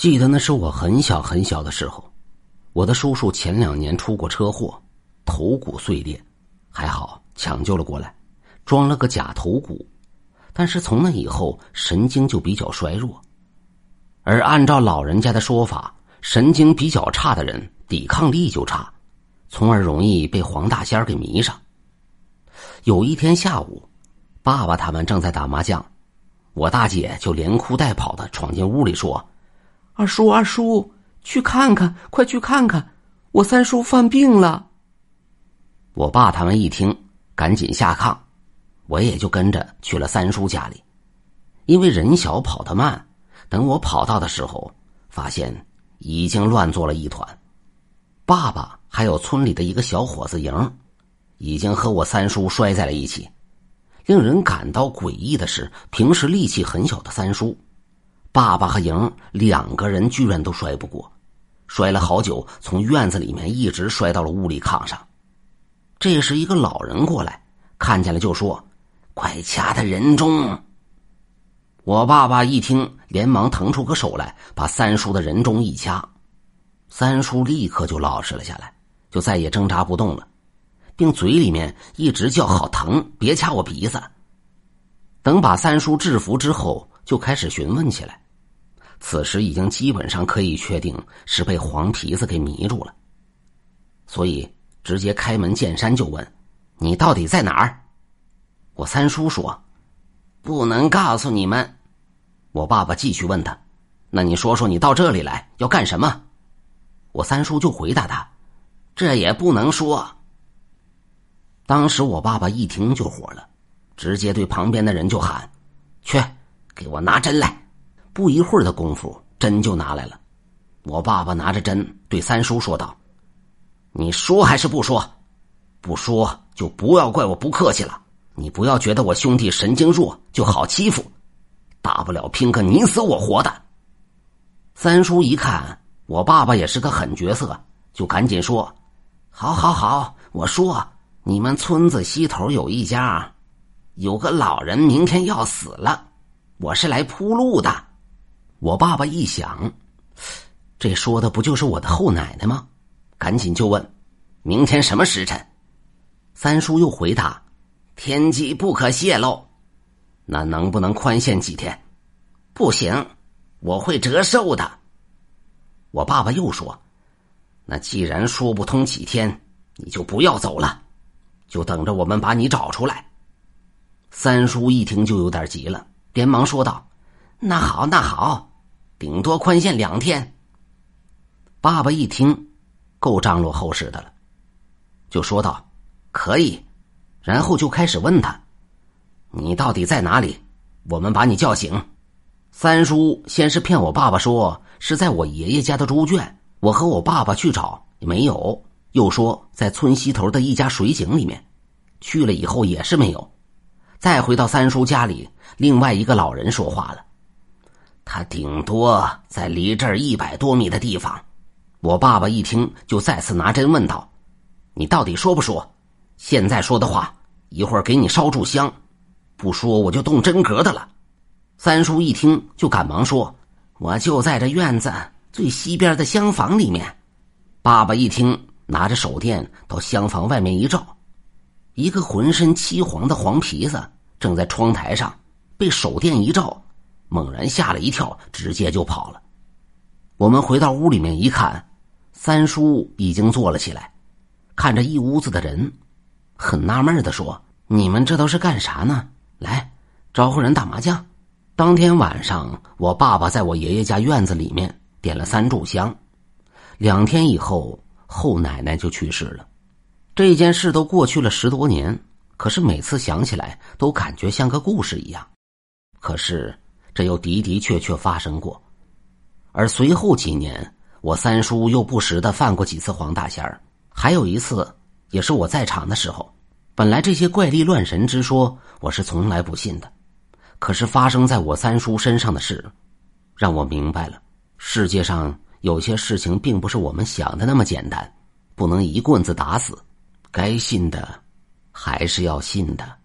记得那是我很小很小的时候，我的叔叔前两年出过车祸，头骨碎裂，还好抢救了过来，装了个假头骨，但是从那以后神经就比较衰弱，而按照老人家的说法，神经比较差的人抵抗力就差，从而容易被黄大仙给迷上。有一天下午，爸爸他们正在打麻将，我大姐就连哭带跑的闯进屋里说。二叔，二叔，去看看，快去看看，我三叔犯病了。我爸他们一听，赶紧下炕，我也就跟着去了三叔家里。因为人小跑得慢，等我跑到的时候，发现已经乱作了一团。爸爸还有村里的一个小伙子赢，已经和我三叔摔在了一起。令人感到诡异的是，平时力气很小的三叔。爸爸和莹两个人居然都摔不过，摔了好久，从院子里面一直摔到了屋里炕上。这时，一个老人过来，看见了就说：“快掐他人中！”我爸爸一听，连忙腾出个手来，把三叔的人中一掐，三叔立刻就老实了下来，就再也挣扎不动了，并嘴里面一直叫：“好疼，别掐我鼻子。”等把三叔制服之后。就开始询问起来，此时已经基本上可以确定是被黄皮子给迷住了，所以直接开门见山就问：“你到底在哪儿？”我三叔说：“不能告诉你们。”我爸爸继续问他：“那你说说你到这里来要干什么？”我三叔就回答他：“这也不能说。”当时我爸爸一听就火了，直接对旁边的人就喊：“去！”给我拿针来！不一会儿的功夫，针就拿来了。我爸爸拿着针对三叔说道：“你说还是不说？不说就不要怪我不客气了。你不要觉得我兄弟神经弱就好欺负，大不了拼个你死我活的。”三叔一看我爸爸也是个狠角色，就赶紧说：“好，好，好！我说，你们村子西头有一家，有个老人明天要死了。”我是来铺路的，我爸爸一想，这说的不就是我的后奶奶吗？赶紧就问，明天什么时辰？三叔又回答，天机不可泄露。那能不能宽限几天？不行，我会折寿的。我爸爸又说，那既然说不通几天，你就不要走了，就等着我们把你找出来。三叔一听就有点急了。连忙说道：“那好，那好，顶多宽限两天。”爸爸一听，够张罗后事的了，就说道：“可以。”然后就开始问他：“你到底在哪里？我们把你叫醒。”三叔先是骗我爸爸说是在我爷爷家的猪圈，我和我爸爸去找没有，又说在村西头的一家水井里面，去了以后也是没有。再回到三叔家里，另外一个老人说话了：“他顶多在离这儿一百多米的地方。”我爸爸一听，就再次拿针问道：“你到底说不说？现在说的话，一会儿给你烧柱香；不说，我就动真格的了。”三叔一听，就赶忙说：“我就在这院子最西边的厢房里面。”爸爸一听，拿着手电到厢房外面一照。一个浑身漆黄的黄皮子正在窗台上，被手电一照，猛然吓了一跳，直接就跑了。我们回到屋里面一看，三叔已经坐了起来，看着一屋子的人，很纳闷的说：“你们这都是干啥呢？来，招呼人打麻将。”当天晚上，我爸爸在我爷爷家院子里面点了三炷香。两天以后，后奶奶就去世了。这件事都过去了十多年，可是每次想起来都感觉像个故事一样。可是这又的的确确发生过。而随后几年，我三叔又不时的犯过几次黄大仙儿，还有一次也是我在场的时候。本来这些怪力乱神之说我是从来不信的，可是发生在我三叔身上的事，让我明白了世界上有些事情并不是我们想的那么简单，不能一棍子打死。该信的，还是要信的。